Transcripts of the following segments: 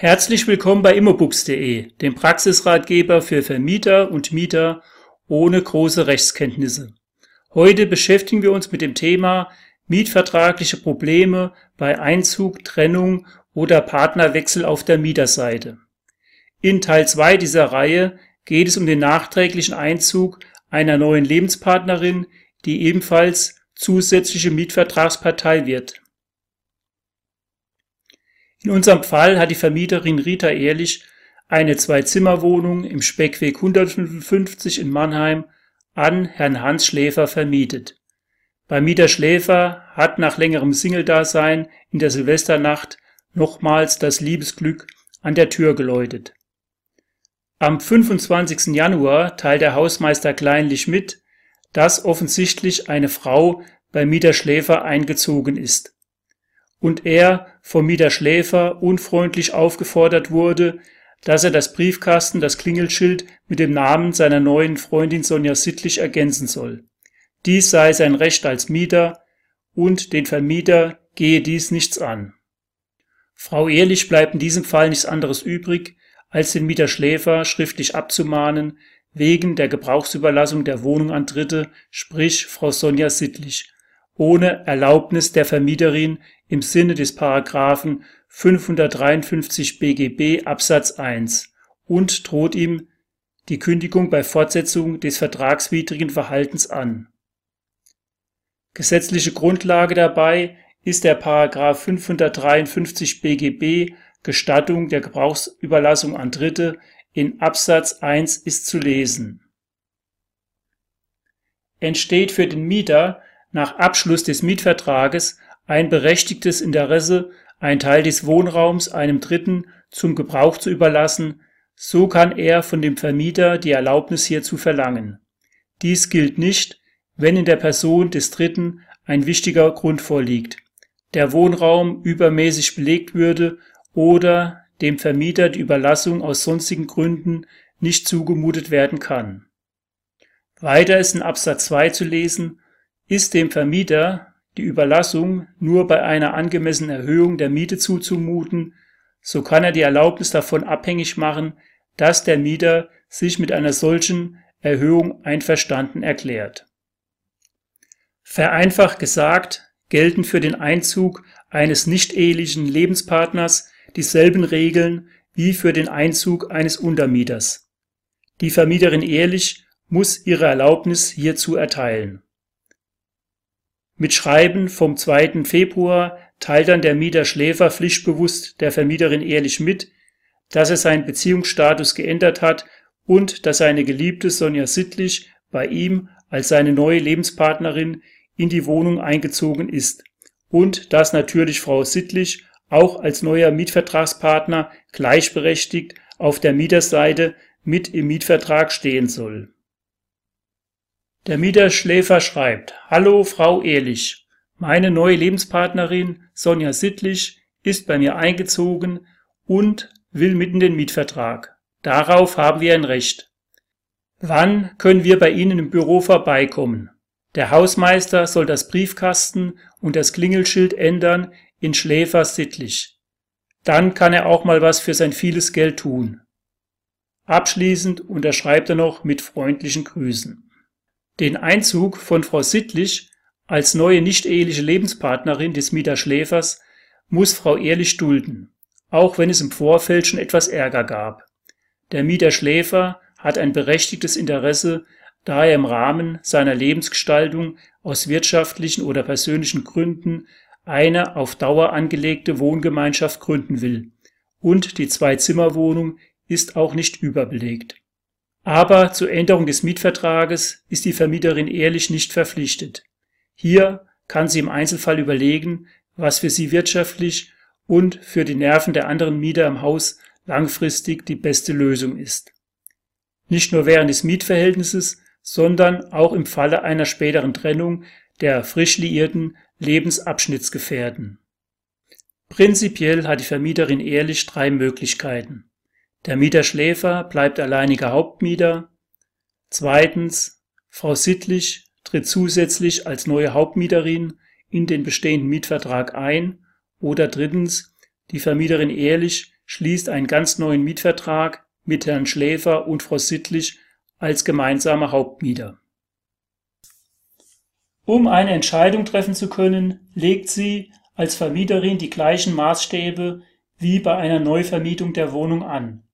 Herzlich willkommen bei immobooks.de, dem Praxisratgeber für Vermieter und Mieter ohne große Rechtskenntnisse. Heute beschäftigen wir uns mit dem Thema mietvertragliche Probleme bei Einzug, Trennung oder Partnerwechsel auf der Mieterseite. In Teil 2 dieser Reihe geht es um den nachträglichen Einzug einer neuen Lebenspartnerin, die ebenfalls zusätzliche Mietvertragspartei wird. In unserem Fall hat die Vermieterin Rita Ehrlich eine Zwei-Zimmer-Wohnung im Speckweg 155 in Mannheim an Herrn Hans Schläfer vermietet. Bei Mieter Schläfer hat nach längerem Single-Dasein in der Silvesternacht nochmals das Liebesglück an der Tür geläutet. Am 25. Januar teilt der Hausmeister kleinlich mit, dass offensichtlich eine Frau bei Mieter Schläfer eingezogen ist und er vom Mieter Schläfer unfreundlich aufgefordert wurde, dass er das Briefkasten, das Klingelschild mit dem Namen seiner neuen Freundin Sonja Sittlich ergänzen soll. Dies sei sein Recht als Mieter und den Vermieter gehe dies nichts an. Frau Ehrlich bleibt in diesem Fall nichts anderes übrig, als den Mieter Schläfer schriftlich abzumahnen, wegen der Gebrauchsüberlassung der Wohnung an Dritte, sprich Frau Sonja Sittlich, ohne Erlaubnis der Vermieterin im Sinne des Paragraphen 553 BGB Absatz 1 und droht ihm die Kündigung bei Fortsetzung des vertragswidrigen Verhaltens an. Gesetzliche Grundlage dabei ist der Paragraph 553 BGB Gestattung der Gebrauchsüberlassung an Dritte in Absatz 1 ist zu lesen. Entsteht für den Mieter nach Abschluss des Mietvertrages ein berechtigtes Interesse, einen Teil des Wohnraums einem Dritten zum Gebrauch zu überlassen, so kann er von dem Vermieter die Erlaubnis hierzu verlangen. Dies gilt nicht, wenn in der Person des Dritten ein wichtiger Grund vorliegt, der Wohnraum übermäßig belegt würde oder dem Vermieter die Überlassung aus sonstigen Gründen nicht zugemutet werden kann. Weiter ist in Absatz 2 zu lesen, ist dem Vermieter die Überlassung nur bei einer angemessenen Erhöhung der Miete zuzumuten, so kann er die Erlaubnis davon abhängig machen, dass der Mieter sich mit einer solchen Erhöhung einverstanden erklärt. Vereinfacht gesagt gelten für den Einzug eines nicht-ehelichen Lebenspartners dieselben Regeln wie für den Einzug eines Untermieters. Die Vermieterin ehrlich muss ihre Erlaubnis hierzu erteilen mit Schreiben vom 2. Februar teilt dann der Mieter Schläfer pflichtbewusst der Vermieterin ehrlich mit, dass er seinen Beziehungsstatus geändert hat und dass seine Geliebte Sonja Sittlich bei ihm als seine neue Lebenspartnerin in die Wohnung eingezogen ist und dass natürlich Frau Sittlich auch als neuer Mietvertragspartner gleichberechtigt auf der Mieterseite mit im Mietvertrag stehen soll der Mieter Schläfer schreibt, Hallo Frau Ehrlich, meine neue Lebenspartnerin Sonja Sittlich ist bei mir eingezogen und will mitten den Mietvertrag. Darauf haben wir ein Recht. Wann können wir bei Ihnen im Büro vorbeikommen? Der Hausmeister soll das Briefkasten und das Klingelschild ändern in Schläfer Sittlich. Dann kann er auch mal was für sein vieles Geld tun. Abschließend unterschreibt er noch mit freundlichen Grüßen. Den Einzug von Frau Sittlich als neue nicht-eheliche Lebenspartnerin des Mieter Schläfers muss Frau Ehrlich dulden, auch wenn es im Vorfeld schon etwas Ärger gab. Der Mieter Schläfer hat ein berechtigtes Interesse, da er im Rahmen seiner Lebensgestaltung aus wirtschaftlichen oder persönlichen Gründen eine auf Dauer angelegte Wohngemeinschaft gründen will. Und die Zwei-Zimmer-Wohnung ist auch nicht überbelegt aber zur Änderung des Mietvertrages ist die Vermieterin ehrlich nicht verpflichtet. Hier kann sie im Einzelfall überlegen, was für sie wirtschaftlich und für die Nerven der anderen Mieter im Haus langfristig die beste Lösung ist. Nicht nur während des Mietverhältnisses, sondern auch im Falle einer späteren Trennung der frisch liierten Lebensabschnittsgefährten. Prinzipiell hat die Vermieterin ehrlich drei Möglichkeiten. Der Mieter Schläfer bleibt alleiniger Hauptmieter. Zweitens, Frau Sittlich tritt zusätzlich als neue Hauptmieterin in den bestehenden Mietvertrag ein. Oder drittens, die Vermieterin Ehrlich schließt einen ganz neuen Mietvertrag mit Herrn Schläfer und Frau Sittlich als gemeinsamer Hauptmieter. Um eine Entscheidung treffen zu können, legt sie als Vermieterin die gleichen Maßstäbe wie bei einer Neuvermietung der Wohnung an.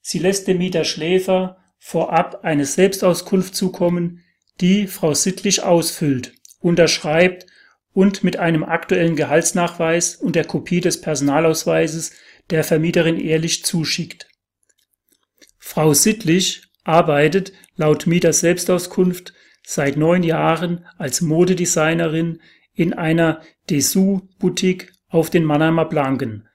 Sie lässt dem Mieter Schläfer vorab eine Selbstauskunft zukommen, die Frau Sittlich ausfüllt, unterschreibt und mit einem aktuellen Gehaltsnachweis und der Kopie des Personalausweises der Vermieterin ehrlich zuschickt. Frau Sittlich arbeitet laut Mieter Selbstauskunft seit neun Jahren als Modedesignerin in einer Dessous-Boutique auf den Mannheimer Blanken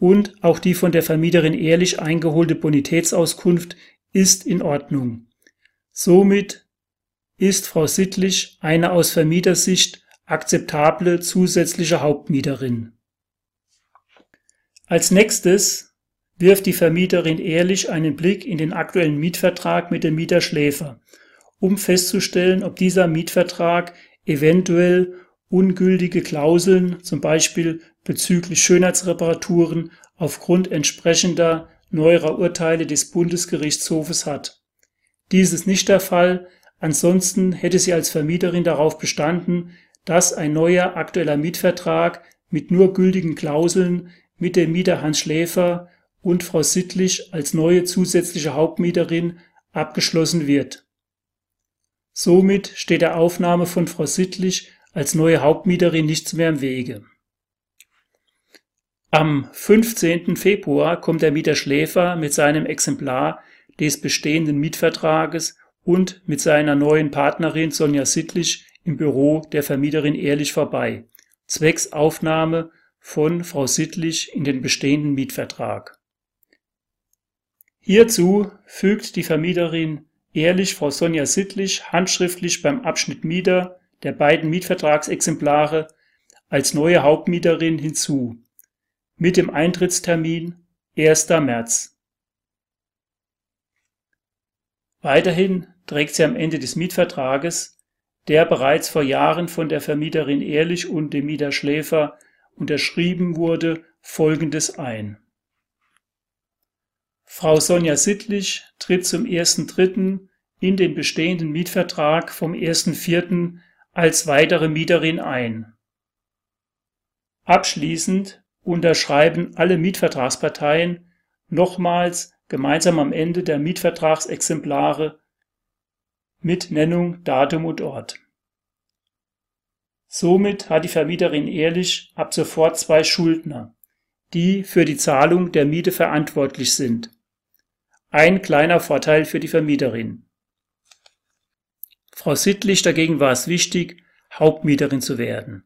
und auch die von der Vermieterin ehrlich eingeholte Bonitätsauskunft ist in Ordnung. Somit ist Frau Sittlich eine aus Vermietersicht akzeptable zusätzliche Hauptmieterin. Als nächstes wirft die Vermieterin ehrlich einen Blick in den aktuellen Mietvertrag mit dem Mieter Schläfer, um festzustellen, ob dieser Mietvertrag eventuell ungültige Klauseln, zum Beispiel bezüglich Schönheitsreparaturen, aufgrund entsprechender neuerer Urteile des Bundesgerichtshofes hat. Dies ist nicht der Fall, ansonsten hätte sie als Vermieterin darauf bestanden, dass ein neuer aktueller Mietvertrag mit nur gültigen Klauseln mit dem Mieter Hans Schläfer und Frau Sittlich als neue zusätzliche Hauptmieterin abgeschlossen wird. Somit steht der Aufnahme von Frau Sittlich als neue Hauptmieterin nichts mehr im Wege. Am 15. Februar kommt der Mieter Schläfer mit seinem Exemplar des bestehenden Mietvertrages und mit seiner neuen Partnerin Sonja Sittlich im Büro der Vermieterin Ehrlich vorbei, zwecks Aufnahme von Frau Sittlich in den bestehenden Mietvertrag. Hierzu fügt die Vermieterin Ehrlich Frau Sonja Sittlich handschriftlich beim Abschnitt Mieter der beiden Mietvertragsexemplare als neue Hauptmieterin hinzu mit dem Eintrittstermin 1. März. Weiterhin trägt sie am Ende des Mietvertrages, der bereits vor Jahren von der Vermieterin Ehrlich und dem Mieter Schläfer unterschrieben wurde, Folgendes ein. Frau Sonja Sittlich tritt zum 1.3. in den bestehenden Mietvertrag vom 1.4. als weitere Mieterin ein. Abschließend unterschreiben alle Mietvertragsparteien nochmals gemeinsam am Ende der Mietvertragsexemplare mit Nennung Datum und Ort. Somit hat die Vermieterin Ehrlich ab sofort zwei Schuldner, die für die Zahlung der Miete verantwortlich sind. Ein kleiner Vorteil für die Vermieterin. Frau Sittlich dagegen war es wichtig, Hauptmieterin zu werden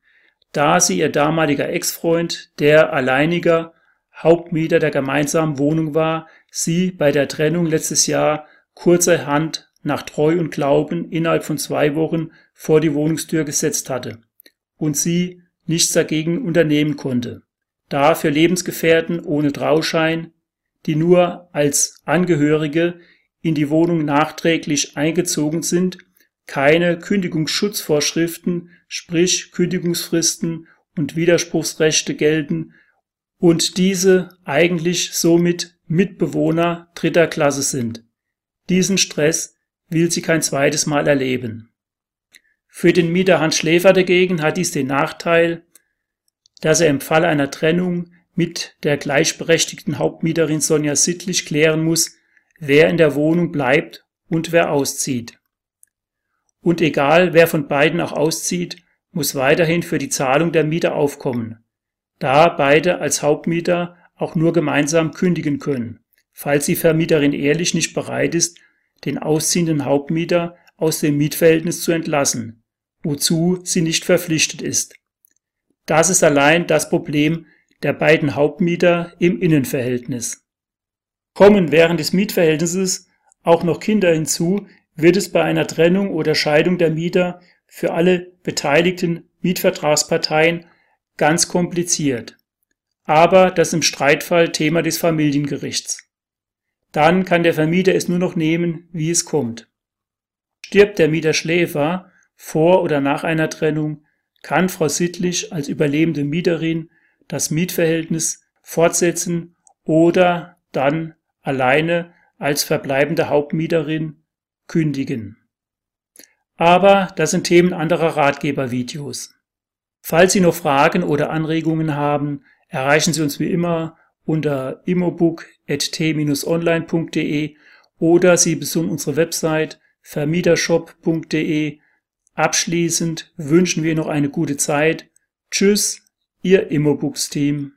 da sie ihr damaliger Ex-Freund, der alleiniger Hauptmieter der gemeinsamen Wohnung war, sie bei der Trennung letztes Jahr kurzerhand nach Treu und Glauben innerhalb von zwei Wochen vor die Wohnungstür gesetzt hatte und sie nichts dagegen unternehmen konnte, da für Lebensgefährten ohne Trauschein, die nur als Angehörige in die Wohnung nachträglich eingezogen sind, keine Kündigungsschutzvorschriften, sprich Kündigungsfristen und Widerspruchsrechte gelten und diese eigentlich somit Mitbewohner dritter Klasse sind. Diesen Stress will sie kein zweites Mal erleben. Für den Mieter Hans Schläfer dagegen hat dies den Nachteil, dass er im Fall einer Trennung mit der gleichberechtigten Hauptmieterin Sonja Sittlich klären muss, wer in der Wohnung bleibt und wer auszieht. Und egal, wer von beiden auch auszieht, muss weiterhin für die Zahlung der Miete aufkommen, da beide als Hauptmieter auch nur gemeinsam kündigen können, falls die Vermieterin ehrlich nicht bereit ist, den ausziehenden Hauptmieter aus dem Mietverhältnis zu entlassen, wozu sie nicht verpflichtet ist. Das ist allein das Problem der beiden Hauptmieter im Innenverhältnis. Kommen während des Mietverhältnisses auch noch Kinder hinzu, wird es bei einer Trennung oder Scheidung der Mieter für alle beteiligten Mietvertragsparteien ganz kompliziert. Aber das im Streitfall Thema des Familiengerichts. Dann kann der Vermieter es nur noch nehmen, wie es kommt. Stirbt der Mieter Schläfer vor oder nach einer Trennung, kann Frau Sittlich als überlebende Mieterin das Mietverhältnis fortsetzen oder dann alleine als verbleibende Hauptmieterin kündigen. Aber das sind Themen anderer Ratgebervideos. Falls Sie noch Fragen oder Anregungen haben, erreichen Sie uns wie immer unter immobook.t-online.de oder Sie besuchen unsere Website vermietershop.de. Abschließend wünschen wir noch eine gute Zeit. Tschüss, Ihr Immobooks-Team.